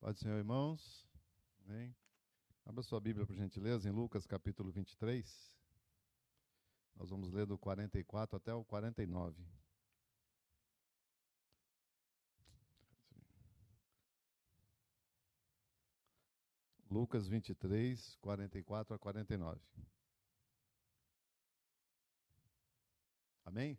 Do Senhor, irmãos. Amém. Abra sua Bíblia, por gentileza, em Lucas capítulo 23. Nós vamos ler do 44 até o 49. Lucas 23, 44 a 49. Amém?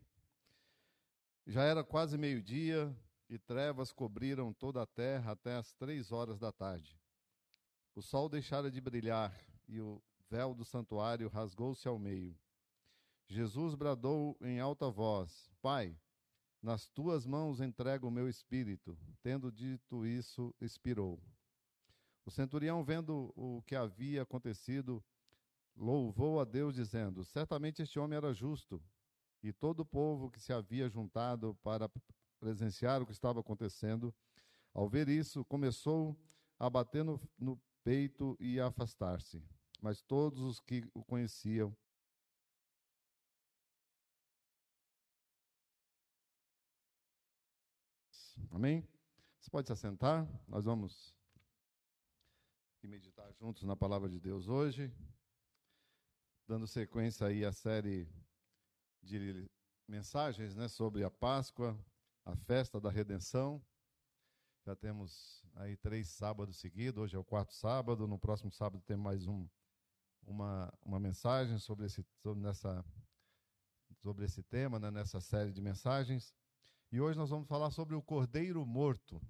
Já era quase meio-dia e trevas cobriram toda a terra até as três horas da tarde. O sol deixara de brilhar e o véu do santuário rasgou-se ao meio. Jesus bradou em alta voz: Pai, nas tuas mãos entrego o meu espírito. Tendo dito isso, expirou. O centurião, vendo o que havia acontecido, louvou a Deus, dizendo: Certamente este homem era justo. E todo o povo que se havia juntado para presenciar o que estava acontecendo, ao ver isso, começou a bater no, no peito e a afastar-se. Mas todos os que o conheciam Amém? Você pode se assentar? Nós vamos meditar juntos na palavra de Deus hoje, dando sequência aí à série de mensagens, né, sobre a Páscoa, a festa da redenção. Já temos aí três sábados seguidos, hoje é o quarto sábado, no próximo sábado tem mais um, uma, uma mensagem sobre esse, sobre, nessa, sobre esse tema, né, nessa série de mensagens. E hoje nós vamos falar sobre o Cordeiro Morto.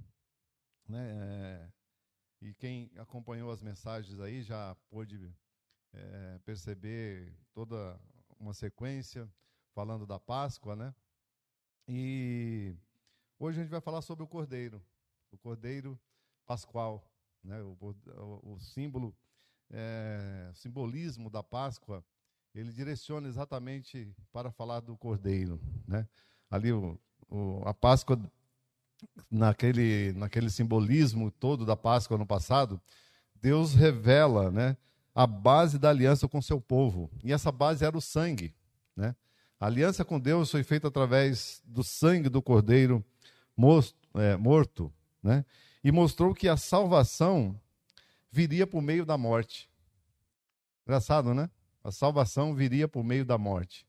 Né? É, e quem acompanhou as mensagens aí já pôde é, perceber toda uma sequência falando da Páscoa, né? E Hoje a gente vai falar sobre o cordeiro, o cordeiro pascual, né? o, o, o símbolo, é, simbolismo da Páscoa, ele direciona exatamente para falar do cordeiro. Né? Ali o, o, a Páscoa, naquele, naquele simbolismo todo da Páscoa no passado, Deus revela né, a base da aliança com seu povo. E essa base era o sangue. Né? A aliança com Deus foi feita através do sangue do cordeiro morto, né? e mostrou que a salvação viria por meio da morte. Engraçado, né? A salvação viria por meio da morte.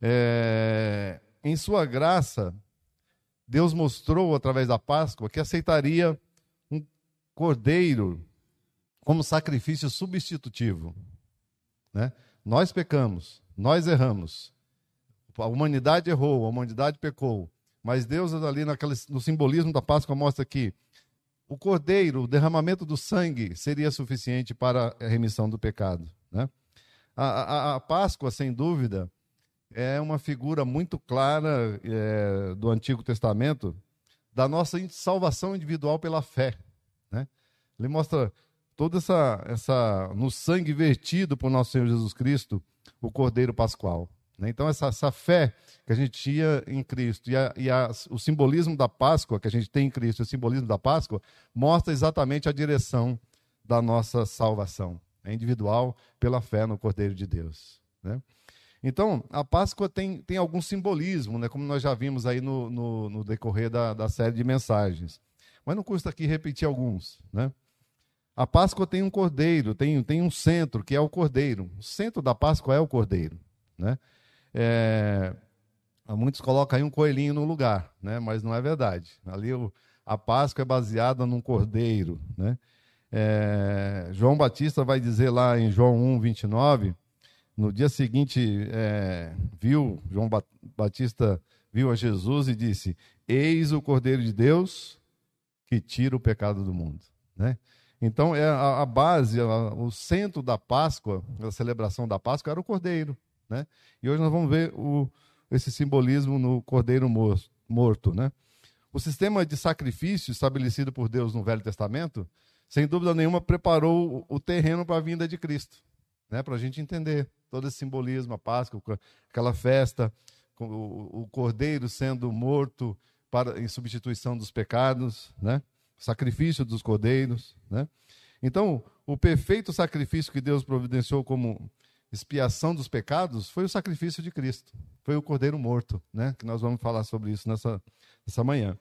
É, em sua graça, Deus mostrou através da Páscoa que aceitaria um cordeiro como sacrifício substitutivo. Né? Nós pecamos, nós erramos. A humanidade errou, a humanidade pecou. Mas Deus ali naquele, no simbolismo da Páscoa mostra que o cordeiro, o derramamento do sangue seria suficiente para a remissão do pecado. Né? A, a, a Páscoa, sem dúvida, é uma figura muito clara é, do Antigo Testamento da nossa salvação individual pela fé. Né? Ele mostra toda essa, essa no sangue vertido por nosso Senhor Jesus Cristo, o Cordeiro Pascual. Né? Então, essa, essa fé que a gente tinha em Cristo e, a, e a, o simbolismo da Páscoa que a gente tem em Cristo, o simbolismo da Páscoa, mostra exatamente a direção da nossa salvação. É individual pela fé no Cordeiro de Deus. Né? Então, a Páscoa tem, tem algum simbolismo, né? como nós já vimos aí no, no, no decorrer da, da série de mensagens. Mas não custa aqui repetir alguns. Né? A Páscoa tem um cordeiro, tem, tem um centro, que é o cordeiro. O centro da Páscoa é o cordeiro. Né? É, muitos colocam aí um coelhinho no lugar, né? mas não é verdade. Ali o, a Páscoa é baseada num cordeiro. Né? É, João Batista vai dizer lá em João 1, 29, no dia seguinte, é, viu, João Batista viu a Jesus e disse: Eis o Cordeiro de Deus que tira o pecado do mundo. Né? Então, é a, a base, a, o centro da Páscoa, da celebração da Páscoa, era o Cordeiro. Né? E hoje nós vamos ver o, esse simbolismo no cordeiro morto. Né? O sistema de sacrifício estabelecido por Deus no Velho Testamento, sem dúvida nenhuma, preparou o terreno para a vinda de Cristo. Né? Para a gente entender todo esse simbolismo, a Páscoa, aquela festa, o, o cordeiro sendo morto para, em substituição dos pecados, né? sacrifício dos cordeiros. Né? Então, o perfeito sacrifício que Deus providenciou como expiação dos pecados foi o sacrifício de Cristo, foi o cordeiro morto, né? Que nós vamos falar sobre isso nessa, nessa manhã.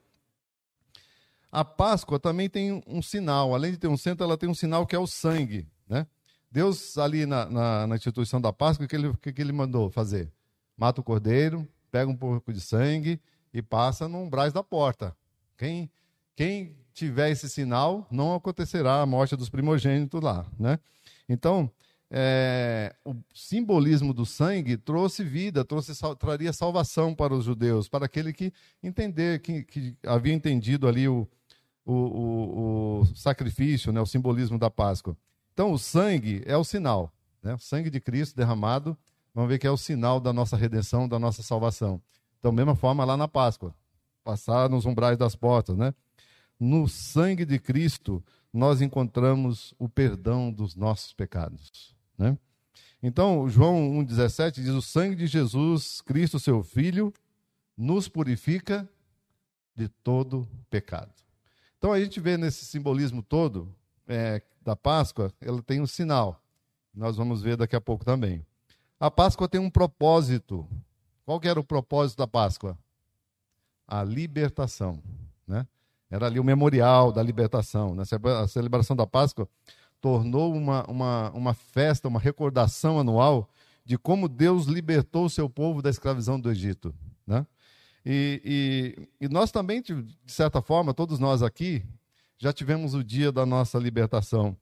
A Páscoa também tem um sinal, além de ter um centro, ela tem um sinal que é o sangue, né? Deus, ali na, na, na instituição da Páscoa, o que ele, que, que ele mandou fazer? Mata o cordeiro, pega um pouco de sangue e passa no umbrais da porta. Quem, quem tiver esse sinal, não acontecerá a morte dos primogênitos lá, né? Então, é, o simbolismo do sangue trouxe vida, trouxe traria salvação para os judeus, para aquele que entender, que, que havia entendido ali o, o, o, o, sacrifício, né, o simbolismo da Páscoa. Então, o sangue é o sinal, né? o sangue de Cristo derramado, vamos ver que é o sinal da nossa redenção, da nossa salvação. Então, mesma forma lá na Páscoa, passar nos umbrais das portas, né? No sangue de Cristo, nós encontramos o perdão dos nossos pecados. Né? Então, João 1,17 diz: O sangue de Jesus, Cristo, seu Filho, nos purifica de todo pecado. Então, a gente vê nesse simbolismo todo é, da Páscoa, ela tem um sinal. Nós vamos ver daqui a pouco também. A Páscoa tem um propósito. Qual era o propósito da Páscoa? A libertação. Né? Era ali o memorial da libertação. Né? A celebração da Páscoa tornou uma, uma, uma festa, uma recordação anual de como Deus libertou o seu povo da escravidão do Egito. Né? E, e, e, nós também, de certa forma, todos nós aqui, já tivemos o dia da nossa libertação,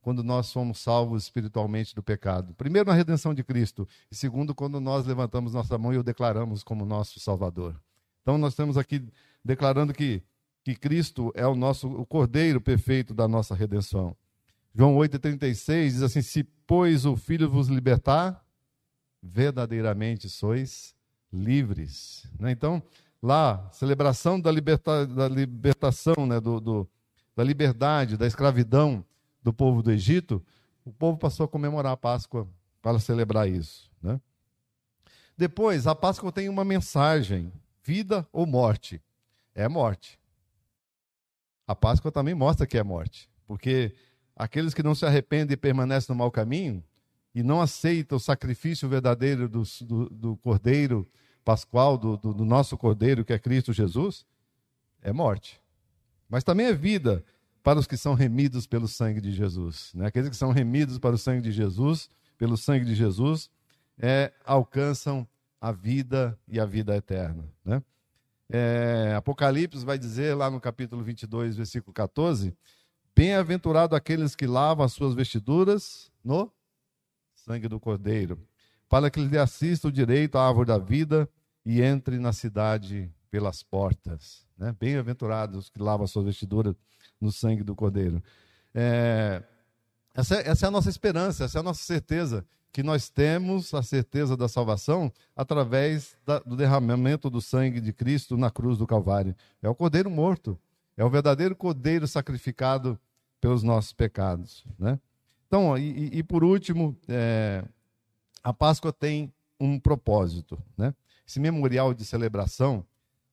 quando nós somos salvos espiritualmente do pecado. Primeiro, na redenção de Cristo, e segundo, quando nós levantamos nossa mão e o declaramos como nosso Salvador. Então, nós estamos aqui declarando que, que Cristo é o nosso o cordeiro perfeito da nossa redenção. João 8,36 diz assim: Se, pois, o Filho vos libertar, verdadeiramente sois livres. Né? Então, lá, celebração da, liberta, da libertação, né? do, do, da liberdade, da escravidão do povo do Egito, o povo passou a comemorar a Páscoa para celebrar isso. Né? Depois, a Páscoa tem uma mensagem: vida ou morte? É morte. A Páscoa também mostra que é morte, porque aqueles que não se arrependem e permanecem no mau caminho e não aceitam o sacrifício verdadeiro do, do, do Cordeiro Pascual, do, do, nosso Cordeiro, que é Cristo Jesus, é morte. Mas também é vida para os que são remidos pelo sangue de Jesus. Né? Aqueles que são remidos para o sangue de Jesus, pelo sangue de Jesus, é, alcançam a vida e a vida eterna. Né? É, Apocalipse vai dizer lá no capítulo 22, versículo 14, Bem-aventurado aqueles que lavam as suas vestiduras no sangue do Cordeiro, para que lhe assista o direito à árvore da vida e entre na cidade pelas portas. Né? Bem-aventurados que lavam as suas vestiduras no sangue do Cordeiro. É, essa, é, essa é a nossa esperança, essa é a nossa certeza, que nós temos a certeza da salvação através da, do derramamento do sangue de Cristo na cruz do Calvário. É o Cordeiro morto. É o verdadeiro cordeiro sacrificado pelos nossos pecados. Né? Então, e, e por último, é, a Páscoa tem um propósito. Né? Esse memorial de celebração,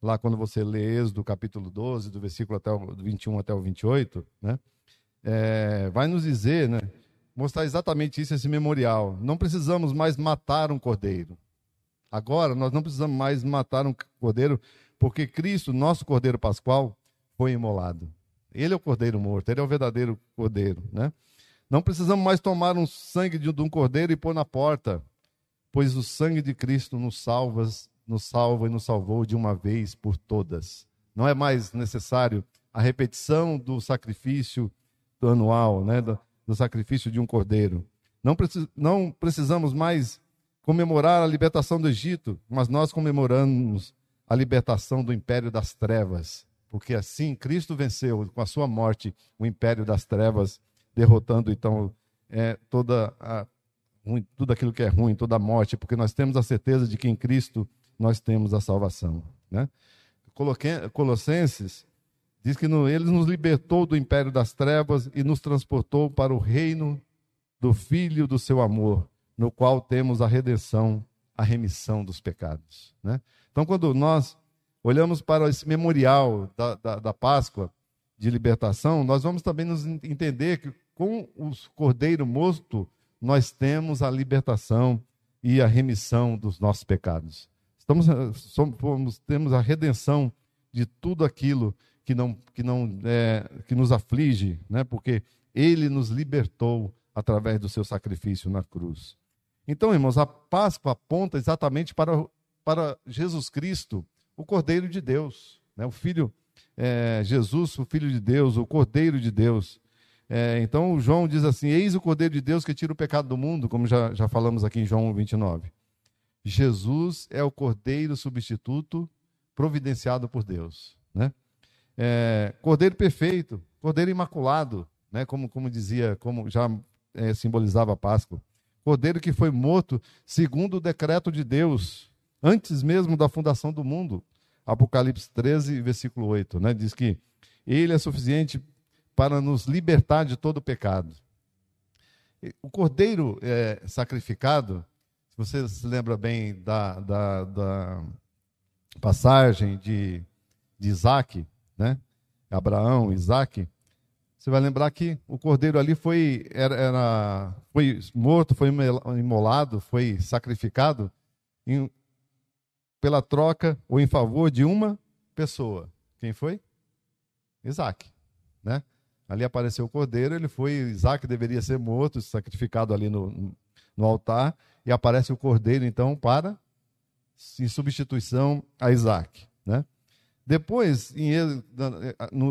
lá quando você lê Êxodo capítulo 12, do versículo até o 21 até o 28, né? É, vai nos dizer, né? mostrar exatamente isso, esse memorial. Não precisamos mais matar um cordeiro. Agora, nós não precisamos mais matar um cordeiro, porque Cristo, nosso cordeiro pascual, foi imolado. Ele é o cordeiro morto, ele é o verdadeiro cordeiro, né? Não precisamos mais tomar um sangue de um cordeiro e pôr na porta, pois o sangue de Cristo nos salva, nos salva e nos salvou de uma vez por todas. Não é mais necessário a repetição do sacrifício do anual, né? do, do sacrifício de um cordeiro. Não, precis, não precisamos mais comemorar a libertação do Egito, mas nós comemoramos a libertação do império das trevas porque assim Cristo venceu com a sua morte o império das trevas, derrotando então é, toda a, tudo aquilo que é ruim, toda a morte, porque nós temos a certeza de que em Cristo nós temos a salvação. Né? Colossenses diz que no, ele nos libertou do império das trevas e nos transportou para o reino do Filho do seu amor, no qual temos a redenção, a remissão dos pecados. Né? Então, quando nós olhamos para esse memorial da, da, da Páscoa de libertação, nós vamos também nos entender que com o Cordeiro morto, nós temos a libertação e a remissão dos nossos pecados. Estamos, somos, temos a redenção de tudo aquilo que não, que não é, que nos aflige, né? porque ele nos libertou através do seu sacrifício na cruz. Então, irmãos, a Páscoa aponta exatamente para, para Jesus Cristo, o Cordeiro de Deus, né? o Filho é, Jesus, o Filho de Deus, o Cordeiro de Deus. É, então, João diz assim: Eis o Cordeiro de Deus que tira o pecado do mundo, como já, já falamos aqui em João 29. Jesus é o Cordeiro substituto providenciado por Deus. Né? É, cordeiro perfeito, Cordeiro imaculado, né? como, como dizia, como já é, simbolizava a Páscoa. Cordeiro que foi morto segundo o decreto de Deus, antes mesmo da fundação do mundo. Apocalipse 13, versículo 8, né? Diz que ele é suficiente para nos libertar de todo pecado. O cordeiro é, sacrificado, se você se lembra bem da, da, da passagem de, de Isaac, né? Abraão, Isaac, você vai lembrar que o cordeiro ali foi, era, era, foi morto, foi imolado, foi sacrificado em, pela troca ou em favor de uma pessoa. Quem foi? Isaac. Né? Ali apareceu o cordeiro, ele foi, Isaac deveria ser morto, sacrificado ali no, no altar, e aparece o cordeiro, então, para, em substituição a Isaac. Né? Depois, em,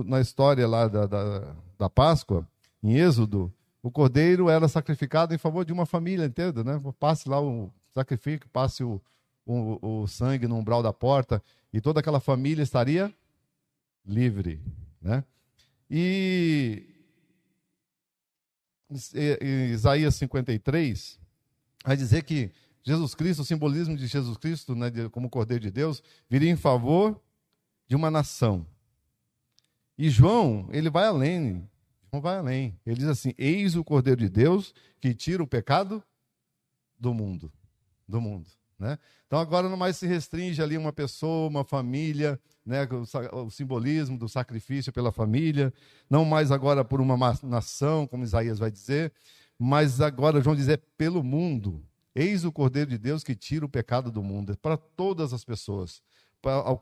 na, história lá da, da da Páscoa, em Êxodo, o cordeiro era sacrificado em favor de uma família inteira, né? Passe lá o sacrifício, passe o, o, o sangue no umbral da porta e toda aquela família estaria livre, né? E Isaías 53 vai dizer que Jesus Cristo, o simbolismo de Jesus Cristo, né, como Cordeiro de Deus, viria em favor de uma nação. E João, ele vai além. João vai além. Ele diz assim: Eis o Cordeiro de Deus que tira o pecado do mundo. Do mundo. Né? Então agora não mais se restringe ali uma pessoa, uma família, né, o, o, simbolismo do sacrifício pela família, não mais agora por uma nação, como Isaías vai dizer, mas agora João diz é pelo mundo. Eis o Cordeiro de Deus que tira o pecado do mundo, é para todas as pessoas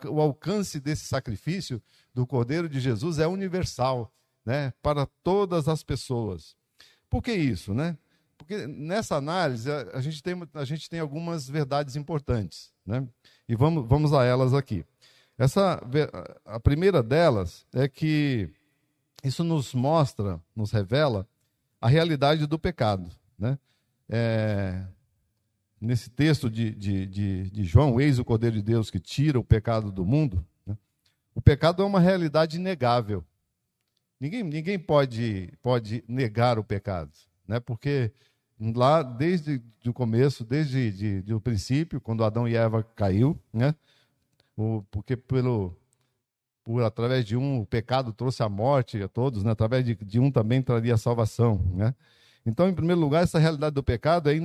o alcance desse sacrifício do Cordeiro de Jesus é universal, né, para todas as pessoas. Por que isso, né? Porque nessa análise a, gente, tem, a gente tem algumas verdades importantes, né? E vamos, vamos a elas aqui. Essa, a primeira delas é que isso nos mostra, nos revela a realidade do pecado, né? É, nesse texto de, de, de, de, João, eis o Cordeiro de Deus que tira o pecado do mundo, né? o pecado é uma realidade inegável. Ninguém, ninguém pode, pode negar o pecado, né? porque lá desde o começo, desde de, de, o princípio, quando Adão e Eva caiu, né? o, porque pelo, por através de um o pecado trouxe a morte a todos, né? através de, de um também traria a salvação. Né? Então, em primeiro lugar, essa realidade do pecado é,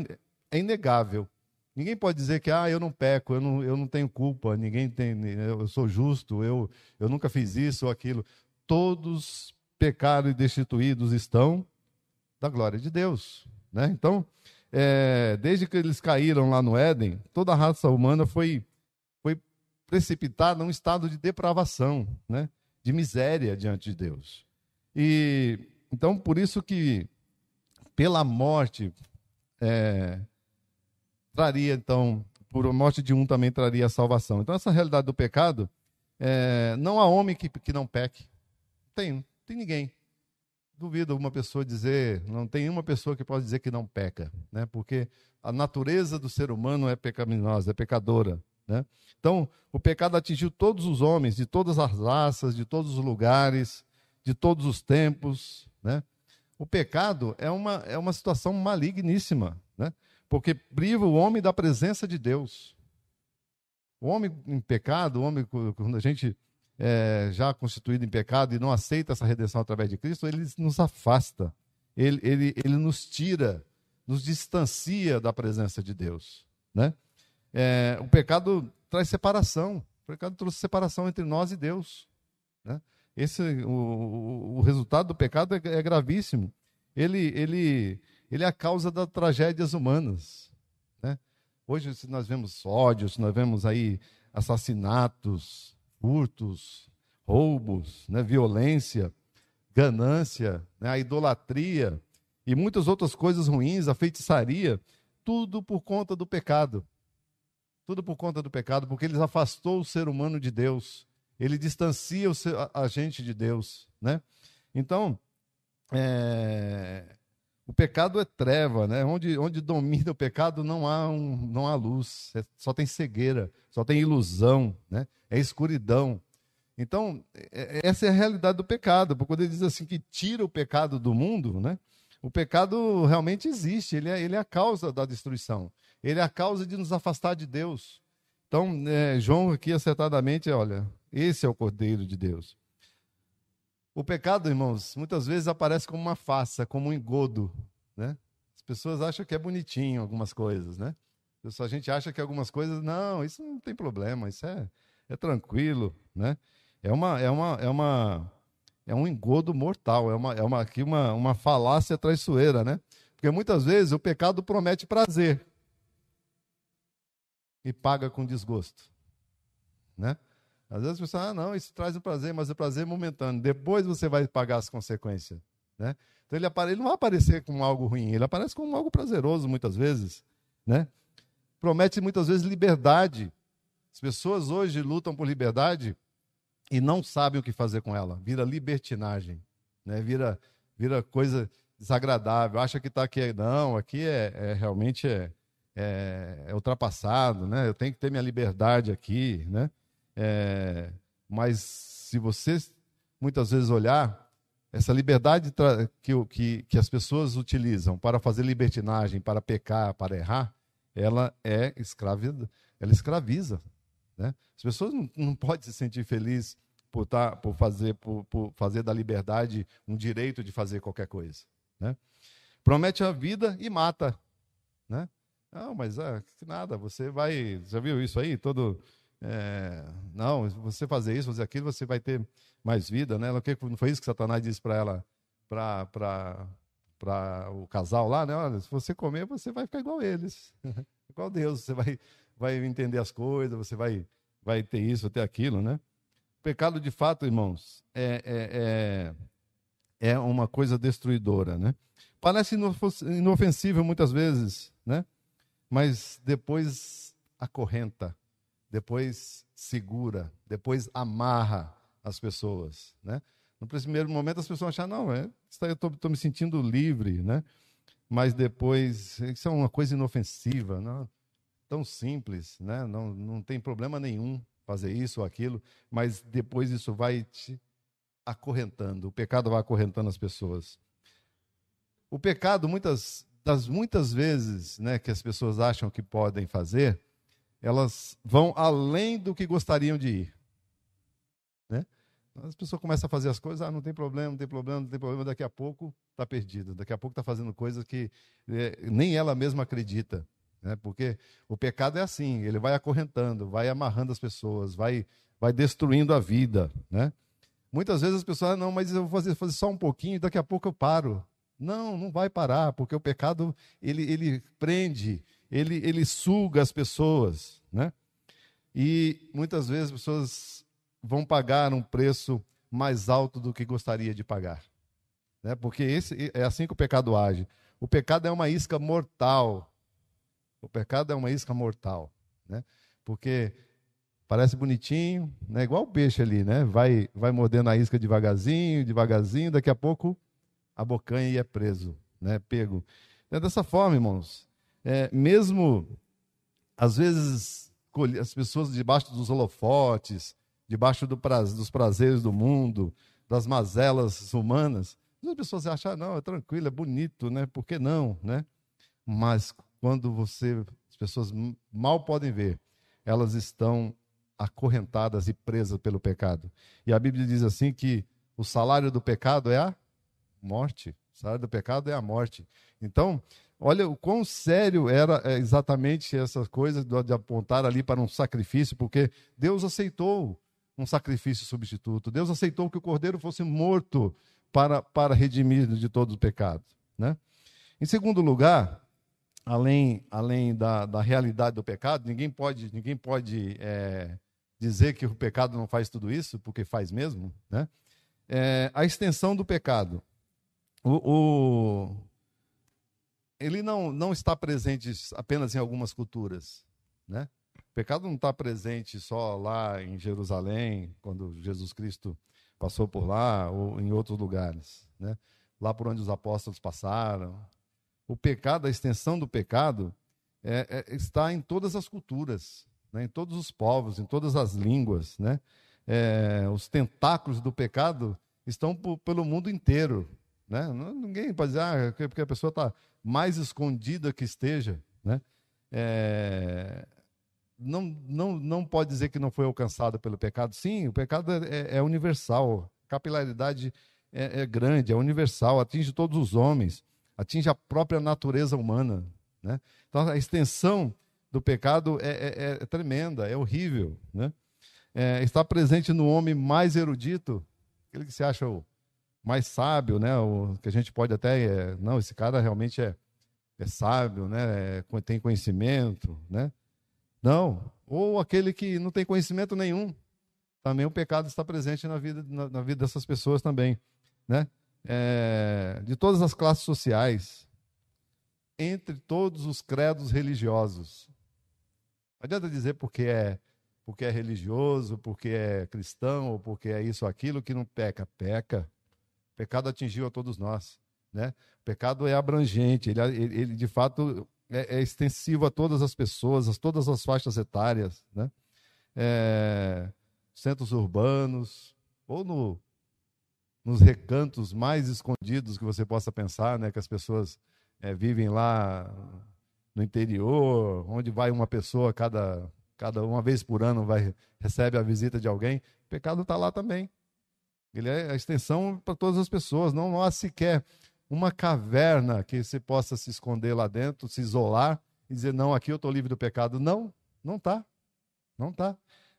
é inegável. Ninguém pode dizer que ah, eu não peco, eu não, eu não tenho culpa, ninguém tem, eu sou justo, eu, eu nunca fiz isso ou aquilo. Todos pecados e destituídos estão da glória de Deus. Né? Então, é, desde que eles caíram lá no Éden, toda a raça humana foi, foi precipitada num estado de depravação, né? de miséria diante de Deus. E então, por isso que, pela morte, é, traria, então, por morte de um também traria a salvação. Então, essa realidade do pecado, é, não há homem que, que não peque. Tem, tem ninguém. Duvido uma pessoa dizer, não tem uma pessoa que pode dizer que não peca, né? porque a natureza do ser humano é pecaminosa, é pecadora. Né? Então, o pecado atingiu todos os homens, de todas as raças, de todos os lugares, de todos os tempos. Né? O pecado é uma, é uma situação maligníssima. Né? porque priva o homem da presença de Deus. O homem em pecado, o homem, quando a gente é já constituído em pecado e não aceita essa redenção através de Cristo, ele nos afasta, ele, ele, ele nos tira, nos distancia da presença de Deus. Né? É, o pecado traz separação, o pecado trouxe separação entre nós e Deus. Né? Esse, o, o, resultado do pecado é, é gravíssimo. Ele, ele ele é a causa das tragédias humanas. Né? Hoje, se nós vemos ódios, nós vemos aí assassinatos, furtos, roubos, né, violência, ganância, né, a idolatria e muitas outras coisas ruins, a feitiçaria, tudo por conta do pecado. Tudo por conta do pecado, porque ele afastou o ser humano de Deus. Ele distancia o ser, a, a, gente de Deus, né? Então, é, o pecado é treva, né? Onde, onde domina o pecado não há, um, não há luz, é, só tem cegueira, só tem ilusão, né? É escuridão. Então, é, é, essa é a realidade do pecado. Porque quando ele diz assim que tira o pecado do mundo, né? O pecado realmente existe, ele é, ele é a causa da destruição. Ele é a causa de nos afastar de Deus. Então, é, João aqui acertadamente, olha, esse é o Cordeiro de Deus. O pecado, irmãos, muitas vezes aparece como uma faça, como um engodo, né? As pessoas acham que é bonitinho algumas coisas, né? A gente acha que algumas coisas, não, isso não tem problema, isso é, é tranquilo, né? É uma, é uma, é uma, é um engodo mortal, é uma, é uma, aqui uma, uma falácia traiçoeira, né? Porque muitas vezes o pecado promete prazer e paga com desgosto, né? Às vezes você ah, não, isso traz o prazer, mas o prazer é momentâneo. Depois você vai pagar as consequências. Né? Então ele, ele não vai aparecer como algo ruim, ele aparece como algo prazeroso muitas vezes. Né? Promete muitas vezes liberdade. As pessoas hoje lutam por liberdade e não sabem o que fazer com ela. Vira libertinagem, né? vira, vira coisa desagradável. Acha que está aqui. Não, aqui é, é realmente é, é, é ultrapassado. Né? Eu tenho que ter minha liberdade aqui. Né? É, mas se você muitas vezes olhar, essa liberdade que, que, que as pessoas utilizam para fazer libertinagem, para pecar, para errar, ela é escraviza, ela escraviza. Né? As pessoas não, não podem se sentir felizes por, tá, por, fazer, por, por fazer da liberdade um direito de fazer qualquer coisa. Né? Promete a vida e mata. Né? Não, mas ah, nada, você vai. Já viu isso aí? Todo é, não, você fazer isso, fazer aquilo, você vai ter mais vida, né? Não foi isso que Satanás disse para ela, para o casal lá, né? Olha, se você comer, você vai ficar igual eles, igual Deus. Você vai, vai entender as coisas, você vai, vai ter isso, ter aquilo, né? Pecado, de fato, irmãos, é, é, é, é uma coisa destruidora, né? Parece inofensível muitas vezes, né? Mas depois acorrenta depois segura, depois amarra as pessoas, né? No primeiro momento as pessoas acham, não, é, eu estou me sentindo livre, né? Mas depois, isso é uma coisa inofensiva, não, tão simples, né? Não, não tem problema nenhum fazer isso ou aquilo, mas depois isso vai te acorrentando, o pecado vai acorrentando as pessoas. O pecado, muitas das muitas vezes, né, que as pessoas acham que podem fazer, elas vão além do que gostariam de ir. Né? As pessoas começam a fazer as coisas, ah, não tem problema, não tem problema, não tem problema, daqui a pouco está perdida, daqui a pouco está fazendo coisas que é, nem ela mesma acredita. Né? Porque o pecado é assim, ele vai acorrentando, vai amarrando as pessoas, vai, vai destruindo a vida. Né? Muitas vezes as pessoas, ah, não, mas eu vou fazer, fazer só um pouquinho, daqui a pouco eu paro. Não, não vai parar, porque o pecado ele, ele prende, ele, ele suga as pessoas, né? E muitas vezes as pessoas vão pagar um preço mais alto do que gostaria de pagar, né? Porque esse é assim que o pecado age. O pecado é uma isca mortal. O pecado é uma isca mortal, né? Porque parece bonitinho, né? Igual o peixe ali, né? Vai vai mordendo a isca devagarzinho, devagarzinho, daqui a pouco a bocanha e é preso, né? Pego. É dessa forma, irmãos é, mesmo às vezes as pessoas debaixo dos holofotes, debaixo do dos prazeres do mundo, das mazelas humanas, as pessoas acham, ah, não, é tranquilo, é bonito, né? Por que não, né? Mas quando você, as pessoas mal podem ver, elas estão acorrentadas e presas pelo pecado. E a Bíblia diz assim que o salário do pecado é a morte. O salário do pecado é a morte. Então, Olha o quão sério era é, exatamente essa coisa de apontar ali para um sacrifício, porque Deus aceitou um sacrifício substituto. Deus aceitou que o cordeiro fosse morto para, para redimir de todo o pecado. Né? Em segundo lugar, além, além da, da realidade do pecado, ninguém pode, ninguém pode é, dizer que o pecado não faz tudo isso, porque faz mesmo, né? É, a extensão do pecado. O, o, ele não, não está presente apenas em algumas culturas, né? O pecado não está presente só lá em Jerusalém, quando Jesus Cristo passou por lá, ou em outros lugares, né? Lá por onde os apóstolos passaram. O pecado, a extensão do pecado, é, é, está em todas as culturas né, em todos os povos, em todas as línguas. Né? É, os tentáculos do pecado estão pelo mundo inteiro. Né? Ninguém pode dizer ah, porque a pessoa está mais escondida que esteja. Né? É, não, não, não pode dizer que não foi alcançada pelo pecado. Sim, o pecado é, é universal. A capilaridade é, é, grande, é universal, atinge todos os homens, atinge a própria natureza humana. Né? Então, a extensão do pecado é, é, é tremenda, é horrível. Né? É, está presente no homem mais erudito, aquele que se acha o mais sábio, né? o, que a gente pode até. É, não, esse cara realmente é, é sábio, né? É, tem conhecimento. Né? Não, ou aquele que não tem conhecimento nenhum. Também o pecado está presente na vida, na, na vida dessas pessoas também. Né? É, de todas as classes sociais, entre todos os credos religiosos. Não adianta dizer porque é, porque é religioso, porque é cristão, ou porque é isso aquilo que não peca. Peca. O pecado atingiu a todos nós. Né? O pecado é abrangente, ele, ele, ele de fato é, é, extensivo a todas as pessoas, a todas as faixas etárias. Né? É, centros urbanos, ou no, nos recantos mais escondidos que você possa pensar, né? que as pessoas é, vivem lá no interior, onde vai uma pessoa cada, cada uma vez por ano vai recebe a visita de alguém, o pecado está lá também. Ele é a extensão para todas as pessoas. Não há sequer uma caverna que você possa se esconder lá dentro, se isolar e dizer, não, aqui eu estou livre do pecado. Não, não está. Não está.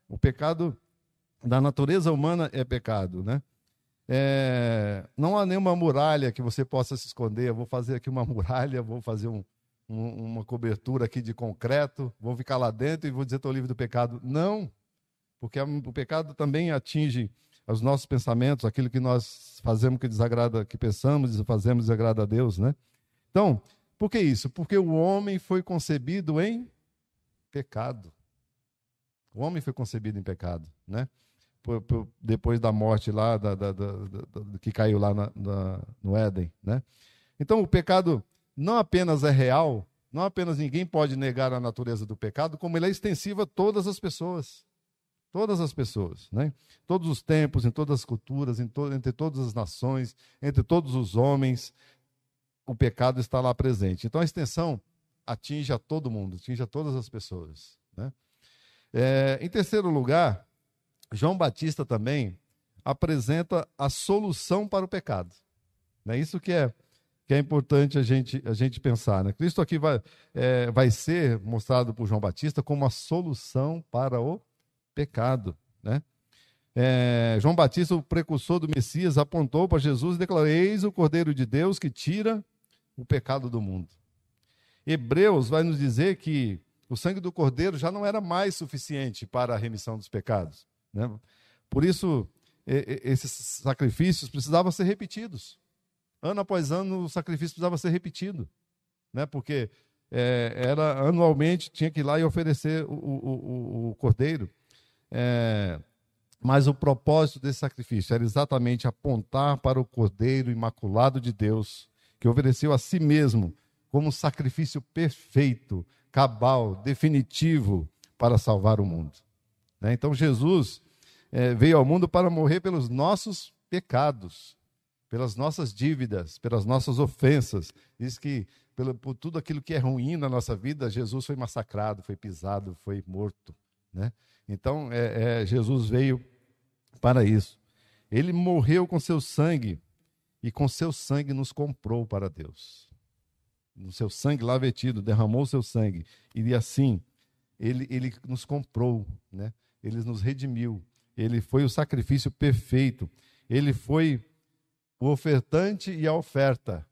O pecado da natureza humana é pecado, né? É, não há nenhuma muralha que você possa se esconder. Eu vou fazer aqui uma muralha, vou fazer um, um, uma cobertura aqui de concreto, vou ficar lá dentro e vou dizer estou livre do pecado. Não, porque o pecado também atinge os nossos pensamentos, aquilo que nós fazemos que desagrada, que pensamos e fazemos desagrada a Deus, né? Então, por que isso? Porque o homem foi concebido em pecado. O homem foi concebido em pecado, né? Por, por, depois da morte lá, da, da, da, que caiu lá na, no Éden, né? Então, o pecado não apenas é real, não apenas ninguém pode negar a natureza do pecado, como ele é extensivo a todas as pessoas. Todas as pessoas, né? Todos os tempos, em todas as culturas, to entre todas as nações, entre todos os homens, o pecado está lá presente. Então a extensão atinge a todo mundo, atinge a todas as pessoas. Né? É, em terceiro lugar, João Batista também apresenta a solução para o pecado. É isso que é que é importante a gente, a gente pensar. Né? Cristo aqui vai, é, vai ser mostrado por João Batista como a solução para o pecado. Né? É, João Batista, o precursor do Messias, apontou para Jesus e declarou: Eis o Cordeiro de Deus que tira o pecado do mundo. Hebreus vai nos dizer que o sangue do Cordeiro já não era mais suficiente para a remissão dos pecados. Né? Por isso, esses sacrifícios precisavam ser repetidos ano após ano o sacrifício precisava ser repetido, né? porque é, era anualmente tinha que ir lá e oferecer o, o, o, o cordeiro. É, mas o propósito desse sacrifício era exatamente apontar para o cordeiro imaculado de Deus, que ofereceu a si mesmo como sacrifício perfeito, cabal, definitivo para salvar o mundo. Né? Então Jesus é, veio ao mundo para morrer pelos nossos pecados pelas nossas dívidas, pelas nossas ofensas. Diz que pelo, por tudo aquilo que é ruim na nossa vida, Jesus foi massacrado, foi pisado, foi morto. Né? Então, é, é, Jesus veio para isso. Ele morreu com seu sangue e com seu sangue nos comprou para Deus. No seu sangue lá vetido, derramou seu sangue. E assim, ele, ele nos comprou, né? ele nos redimiu. Ele foi o sacrifício perfeito. Ele foi o ofertante e a oferta.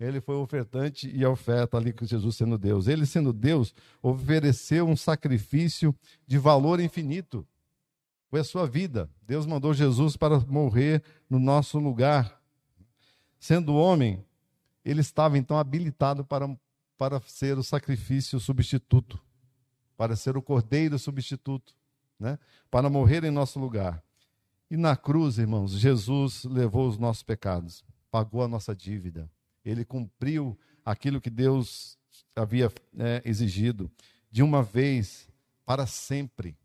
Ele foi ofertante e oferta ali com Jesus sendo Deus. Ele sendo Deus, ofereceu um sacrifício de valor infinito. Foi a sua vida. Deus mandou Jesus para morrer no nosso lugar. Sendo homem, ele estava então habilitado para, para ser o sacrifício substituto, para ser o cordeiro substituto, né? para morrer em nosso lugar. E na cruz, irmãos, Jesus levou os nossos pecados, pagou a nossa dívida ele cumpriu aquilo que Deus havia é, exigido, de uma vez para sempre,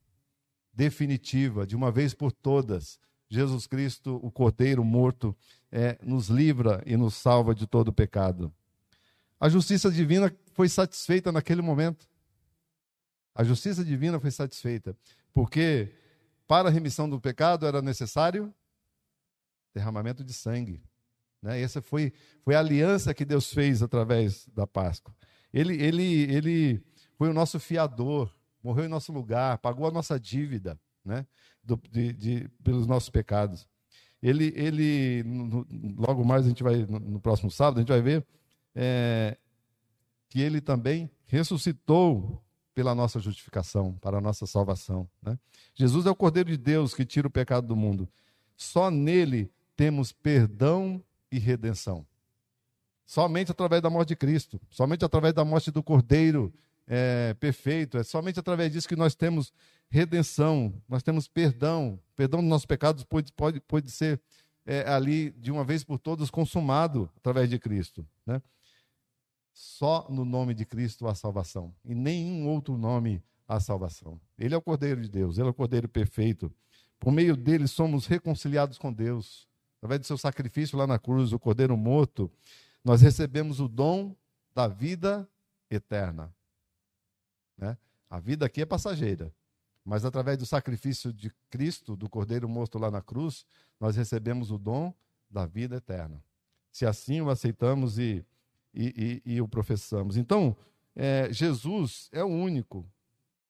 definitiva, de uma vez por todas. Jesus Cristo, o Cordeiro morto, é, nos livra e nos salva de todo pecado. A justiça divina foi satisfeita naquele momento. A justiça divina foi satisfeita, porque para a remissão do pecado era necessário derramamento de sangue. Né? Essa foi, foi a aliança que Deus fez através da Páscoa. Ele, ele, ele foi o nosso fiador, morreu em nosso lugar, pagou a nossa dívida né? Do, de, de, pelos nossos pecados. Ele, ele no, logo mais a gente vai, no, no, próximo sábado, a gente vai ver é, que ele também ressuscitou pela nossa justificação, para a nossa salvação. Né? Jesus é o Cordeiro de Deus que tira o pecado do mundo. Só nele temos perdão e redenção. Somente através da morte de Cristo, somente através da morte do Cordeiro é, perfeito, é somente através disso que nós temos redenção, nós temos perdão. Perdão dos nossos pecados pode, pode, pode ser é, ali, de uma vez por todas, consumado através de Cristo. Né? Só no nome de Cristo há salvação, e nenhum outro nome há salvação. Ele é o Cordeiro de Deus, ele é o Cordeiro perfeito. Por meio dele somos reconciliados com Deus através do seu sacrifício lá na cruz, o Cordeiro morto, nós recebemos o dom da vida eterna. Né? A vida aqui é passageira, mas através do sacrifício de Cristo, do Cordeiro morto lá na cruz, nós recebemos o dom da vida eterna. Se assim o aceitamos e, e, e, e o professamos. Então, é, Jesus é o único,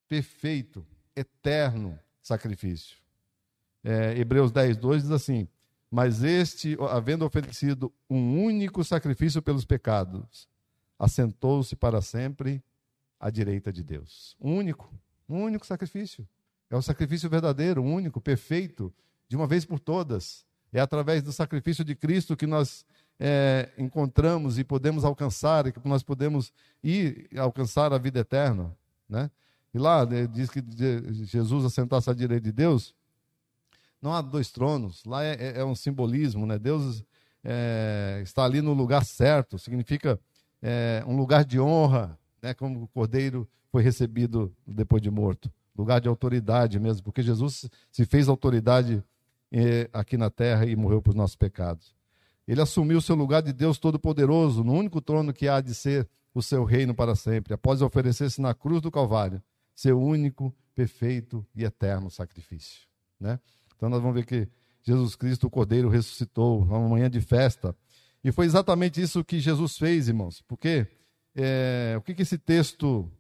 perfeito, eterno sacrifício. É, Hebreus 10, 2 diz assim: mas este, havendo oferecido um único sacrifício pelos pecados, assentou-se para sempre à direita de Deus. Um único, um único sacrifício. É o sacrifício verdadeiro, único, perfeito, de uma vez por todas. É através do sacrifício de Cristo que nós é, encontramos e podemos alcançar, que nós podemos ir alcançar a vida eterna. Né? E lá né, diz que Jesus assentasse à direita de Deus não há dois tronos. Lá é, é, é um simbolismo, né? Deus é, está ali no lugar certo, significa é, um lugar de honra, né? Como o cordeiro foi recebido depois de morto, lugar de autoridade mesmo, porque Jesus se fez autoridade é, aqui na terra e morreu por nossos pecados. Ele assumiu o seu lugar de Deus Todo-Poderoso, no único trono que há de ser o seu reino para sempre, após oferecer-se na cruz do Calvário, seu único, perfeito e eterno sacrifício. Né? Então nós vamos ver que Jesus Cristo, o Cordeiro, ressuscitou, uma manhã de festa. E foi exatamente isso que Jesus fez, irmãos. Porque é, o que, que esse texto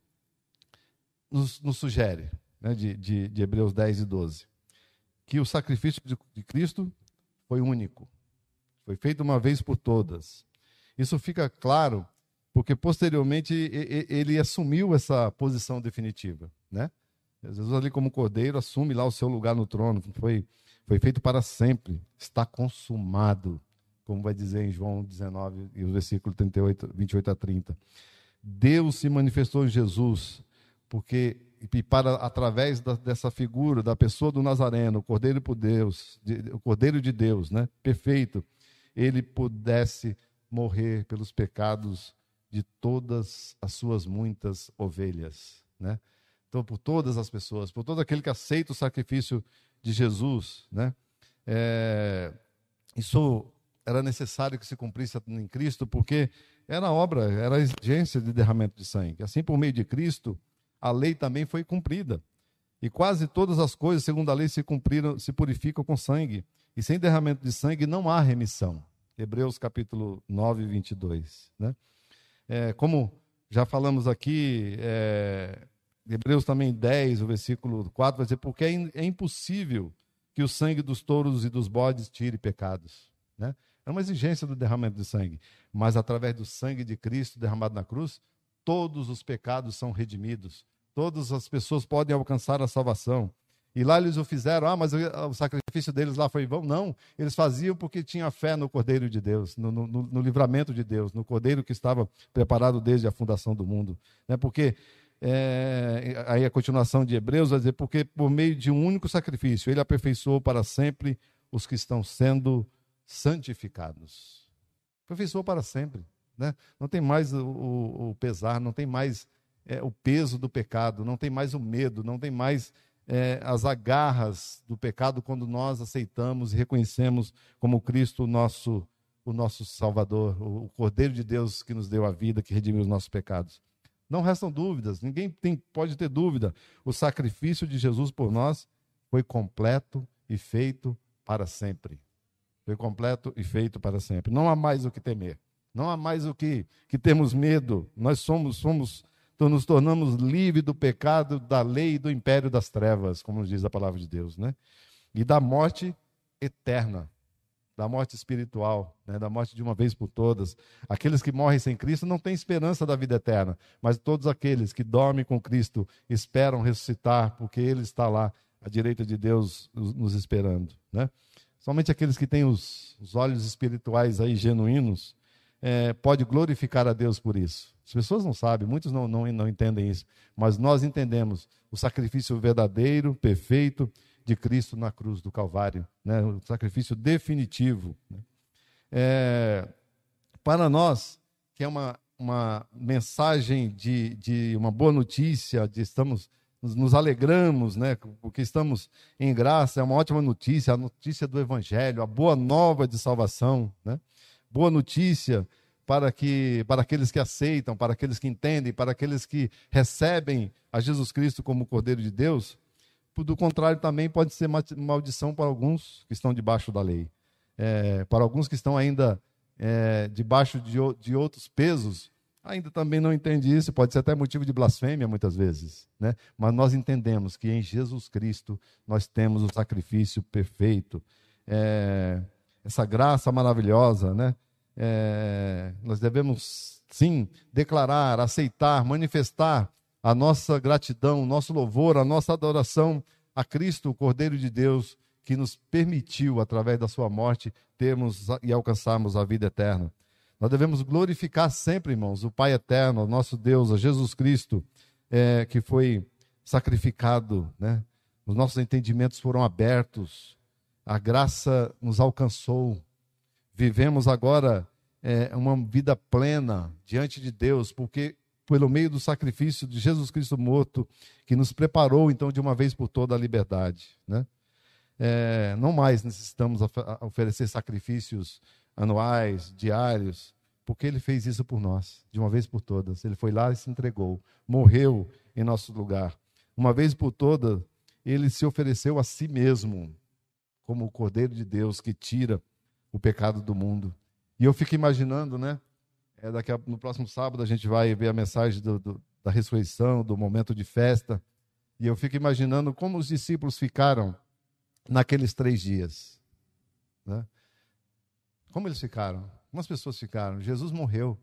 nos, nos sugere, né, de, de, de, Hebreus 10 e 12? Que o sacrifício de, de Cristo foi único, foi feito uma vez por todas. Isso fica claro porque posteriormente ele assumiu essa posição definitiva, né? Jesus ali como cordeiro assume lá o seu lugar no trono. Foi, foi feito para sempre. Está consumado. Como vai dizer em João 19, e o versículo 38, 28 a 30. Deus se manifestou em Jesus, porque e para através da, dessa figura da pessoa do Nazareno, o Cordeiro por Deus, de, o Cordeiro de Deus, né, perfeito, ele pudesse morrer pelos pecados de todas as suas muitas ovelhas, né? Então, por todas as pessoas, por todo aquele que aceita o sacrifício de Jesus, né? É, isso era necessário que se cumprisse em Cristo, porque era obra, era exigência de derramamento de sangue. Assim, por meio de Cristo, a lei também foi cumprida. E quase todas as coisas, segundo a lei, se cumpriram, se purificam com sangue. E sem derramamento de sangue não há remissão. Hebreus capítulo 9, 22. Né? É, como já falamos aqui, é, Hebreus também 10, o versículo 4, vai dizer: Porque é, é impossível que o sangue dos touros e dos bodes tire pecados. Né? Era uma exigência do derramamento de sangue. Mas através do sangue de Cristo derramado na cruz, todos os pecados são redimidos. Todas as pessoas podem alcançar a salvação. E lá eles o fizeram, ah, mas o sacrifício deles lá foi vão. Não, eles faziam porque tinham fé no Cordeiro de Deus, no, no, no, livramento de Deus, no Cordeiro que estava preparado desde a fundação do mundo. Né? Porque, é, aí a continuação de Hebreus vai dizer, porque por meio de um único sacrifício, ele aperfeiçoou para sempre os que estão sendo santificados. Aperfeiçoou para sempre. Né? Não tem mais o, o, o pesar, não tem mais é, o peso do pecado, não tem mais o medo, não tem mais é, as agarras do pecado quando nós aceitamos e reconhecemos como Cristo o nosso, o nosso Salvador, o Cordeiro de Deus que nos deu a vida, que redimiu os nossos pecados. Não restam dúvidas, ninguém tem, pode ter dúvida. O sacrifício de Jesus por nós foi completo e feito para sempre. Foi completo e feito para sempre. Não há mais o que temer. Não há mais o que, que temos medo. Nós somos, somos nos tornamos livres do pecado, da lei e do império das trevas, como diz a palavra de Deus, né? E da morte eterna, da morte espiritual, né? da morte de uma vez por todas. Aqueles que morrem sem Cristo não têm esperança da vida eterna, mas todos aqueles que dormem com Cristo esperam ressuscitar, porque Ele está lá à direita de Deus nos esperando, né? Somente aqueles que têm os, os olhos espirituais aí genuínos é, pode glorificar a Deus por isso. As pessoas não sabem, muitos não, não, não entendem isso, mas nós entendemos o sacrifício verdadeiro, perfeito de Cristo na cruz do Calvário, né? o sacrifício definitivo. Né? É, para nós, que é uma, uma mensagem de, de uma boa notícia, de estamos nos, alegramos, né? Porque estamos em graça, é uma ótima notícia, a notícia do Evangelho, a boa nova de salvação, né? boa notícia para, que, para aqueles que aceitam, para aqueles que entendem, para aqueles que recebem a Jesus Cristo como Cordeiro de Deus. Do contrário, também pode ser maldição para alguns que estão debaixo da lei. É, para alguns que estão ainda é, debaixo de, de outros pesos, ainda também não entende isso, pode ser até motivo de blasfêmia muitas vezes, né? Mas nós entendemos que em Jesus Cristo nós temos o sacrifício perfeito, é, essa graça maravilhosa, né? É, nós devemos, sim, declarar, aceitar, manifestar a nossa gratidão, o nosso louvor, a nossa adoração a Cristo, o Cordeiro de Deus, que nos permitiu, através da sua morte, termos e alcançarmos a vida eterna. Nós devemos glorificar sempre, irmãos, o Pai eterno, o nosso Deus, a Jesus Cristo, é, que foi sacrificado, né? Os nossos entendimentos foram abertos, a graça nos alcançou. Vivemos agora é, uma vida plena diante de Deus, porque pelo meio do sacrifício de Jesus Cristo morto, que nos preparou então de uma vez por toda a liberdade. Né? É, não mais necessitamos oferecer sacrifícios anuais, diários, porque ele fez isso por nós, de uma vez por todas. Ele foi lá e se entregou, morreu em nosso lugar. Uma vez por todas, ele se ofereceu a si mesmo como o Cordeiro de Deus que tira o pecado do mundo. E eu fico imaginando, né? É, daqui a, no próximo sábado a gente vai ver a mensagem do, do, da ressurreição, do momento de festa. E eu fico imaginando como os discípulos ficaram naqueles três dias. Né? Como eles ficaram? Como as pessoas ficaram? Jesus morreu.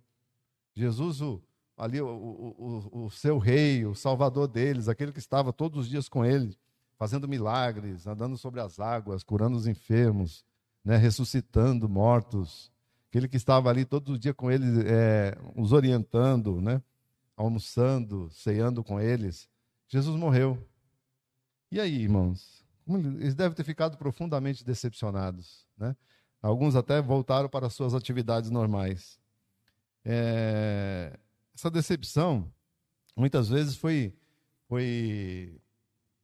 Jesus, o, ali, o, o, o seu rei, o salvador deles, aquele que estava todos os dias com eles fazendo milagres, andando sobre as águas, curando os enfermos, né, ressuscitando mortos. Aquele que estava ali todo dia com eles, é, os orientando, né, almoçando, ceando com eles. Jesus morreu. E aí, irmãos? Eles devem ter ficado profundamente decepcionados. Né? Alguns até voltaram para suas atividades normais. É... Essa decepção, muitas vezes, foi, foi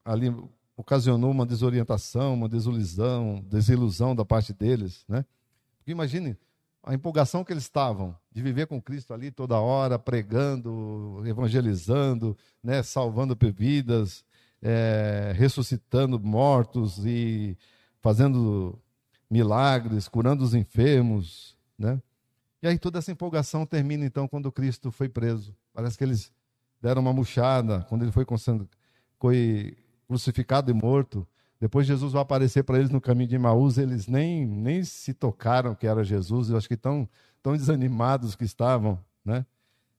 ali ocasionou uma desorientação, uma desilusão, desilusão da parte deles, né? Porque imagine a empolgação que eles estavam de viver com Cristo ali toda hora, pregando, evangelizando, né, salvando vidas, é, ressuscitando mortos e fazendo milagres, curando os enfermos, né? E aí toda essa empolgação termina então quando Cristo foi preso. Parece que eles deram uma murchada quando ele foi, foi crucificado e morto, Depois Jesus vai aparecer para eles no caminho de Maús, eles nem, nem se tocaram que era Jesus, eu acho que tão, tão desanimados que estavam, né?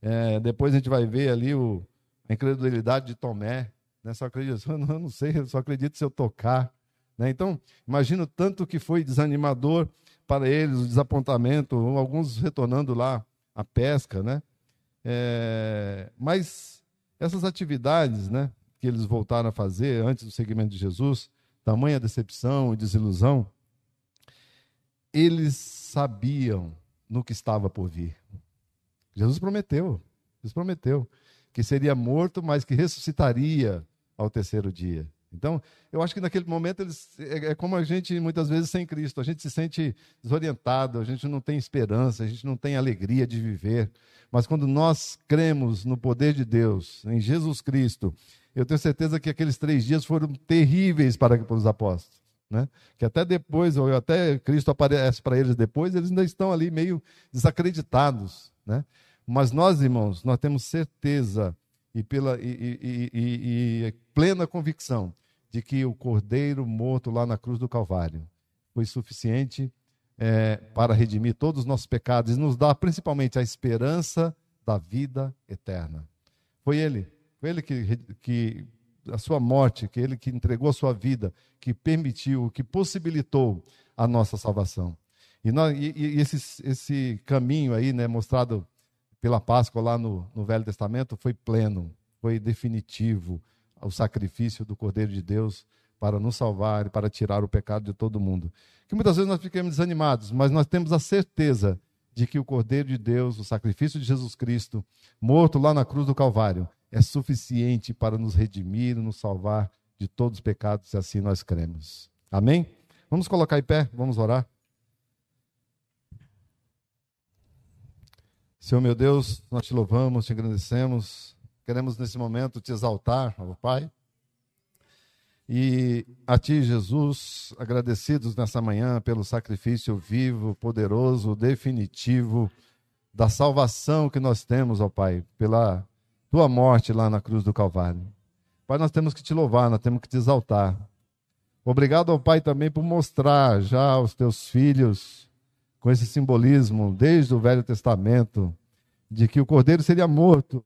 É, depois a gente vai ver ali o, a incredulidade de Tomé, né? Só acredito, eu não, sei, eu só acredito se eu tocar, né? Então, imagino tanto que foi desanimador para eles, o desapontamento, alguns retornando lá à pesca, né? É, mas essas atividades, né, que eles voltaram a fazer antes do seguimento de Jesus, tamanha decepção e desilusão, eles sabiam no que estava por vir. Jesus prometeu, Jesus prometeu que seria morto, mas que ressuscitaria ao terceiro dia. Então, eu acho que naquele momento eles é, é, como a gente muitas vezes sem Cristo, a gente se sente desorientado, a gente não tem esperança, a gente não tem alegria de viver. Mas quando nós cremos no poder de Deus, em Jesus Cristo, eu tenho certeza que aqueles três dias foram terríveis para, para os apóstolos. Né? Que até depois, ou até Cristo aparece para eles depois, eles ainda estão ali meio desacreditados. Né? Mas nós, irmãos, nós temos certeza e, pela, e, e, e, e plena convicção de que o cordeiro morto lá na cruz do Calvário foi suficiente é, para redimir todos os nossos pecados e nos dar principalmente a esperança da vida eterna. Foi ele foi ele que, que a sua morte, que ele que entregou a sua vida, que permitiu, que possibilitou a nossa salvação. E, nós, e, e esse, esse caminho aí, né, mostrado pela Páscoa lá no, no Velho Testamento, foi pleno, foi definitivo o sacrifício do Cordeiro de Deus para nos salvar e para tirar o pecado de todo mundo. Que muitas vezes nós ficamos desanimados, mas nós temos a certeza de que o Cordeiro de Deus, o sacrifício de Jesus Cristo, morto lá na cruz do Calvário, é suficiente para nos redimir, nos salvar de todos os pecados, se assim nós cremos. Amém? Vamos colocar em pé, vamos orar. Senhor meu Deus, nós te louvamos, te agradecemos, queremos nesse momento te exaltar, ó Pai. E a Ti, Jesus, agradecidos nessa manhã pelo sacrifício vivo, poderoso, definitivo da salvação que nós temos, ó Pai, pela tua morte lá na cruz do Calvário. Pai, nós temos que te louvar, nós temos que te exaltar. Obrigado ao Pai também por mostrar já aos teus filhos, com esse simbolismo, desde o Velho Testamento, de que o cordeiro seria morto.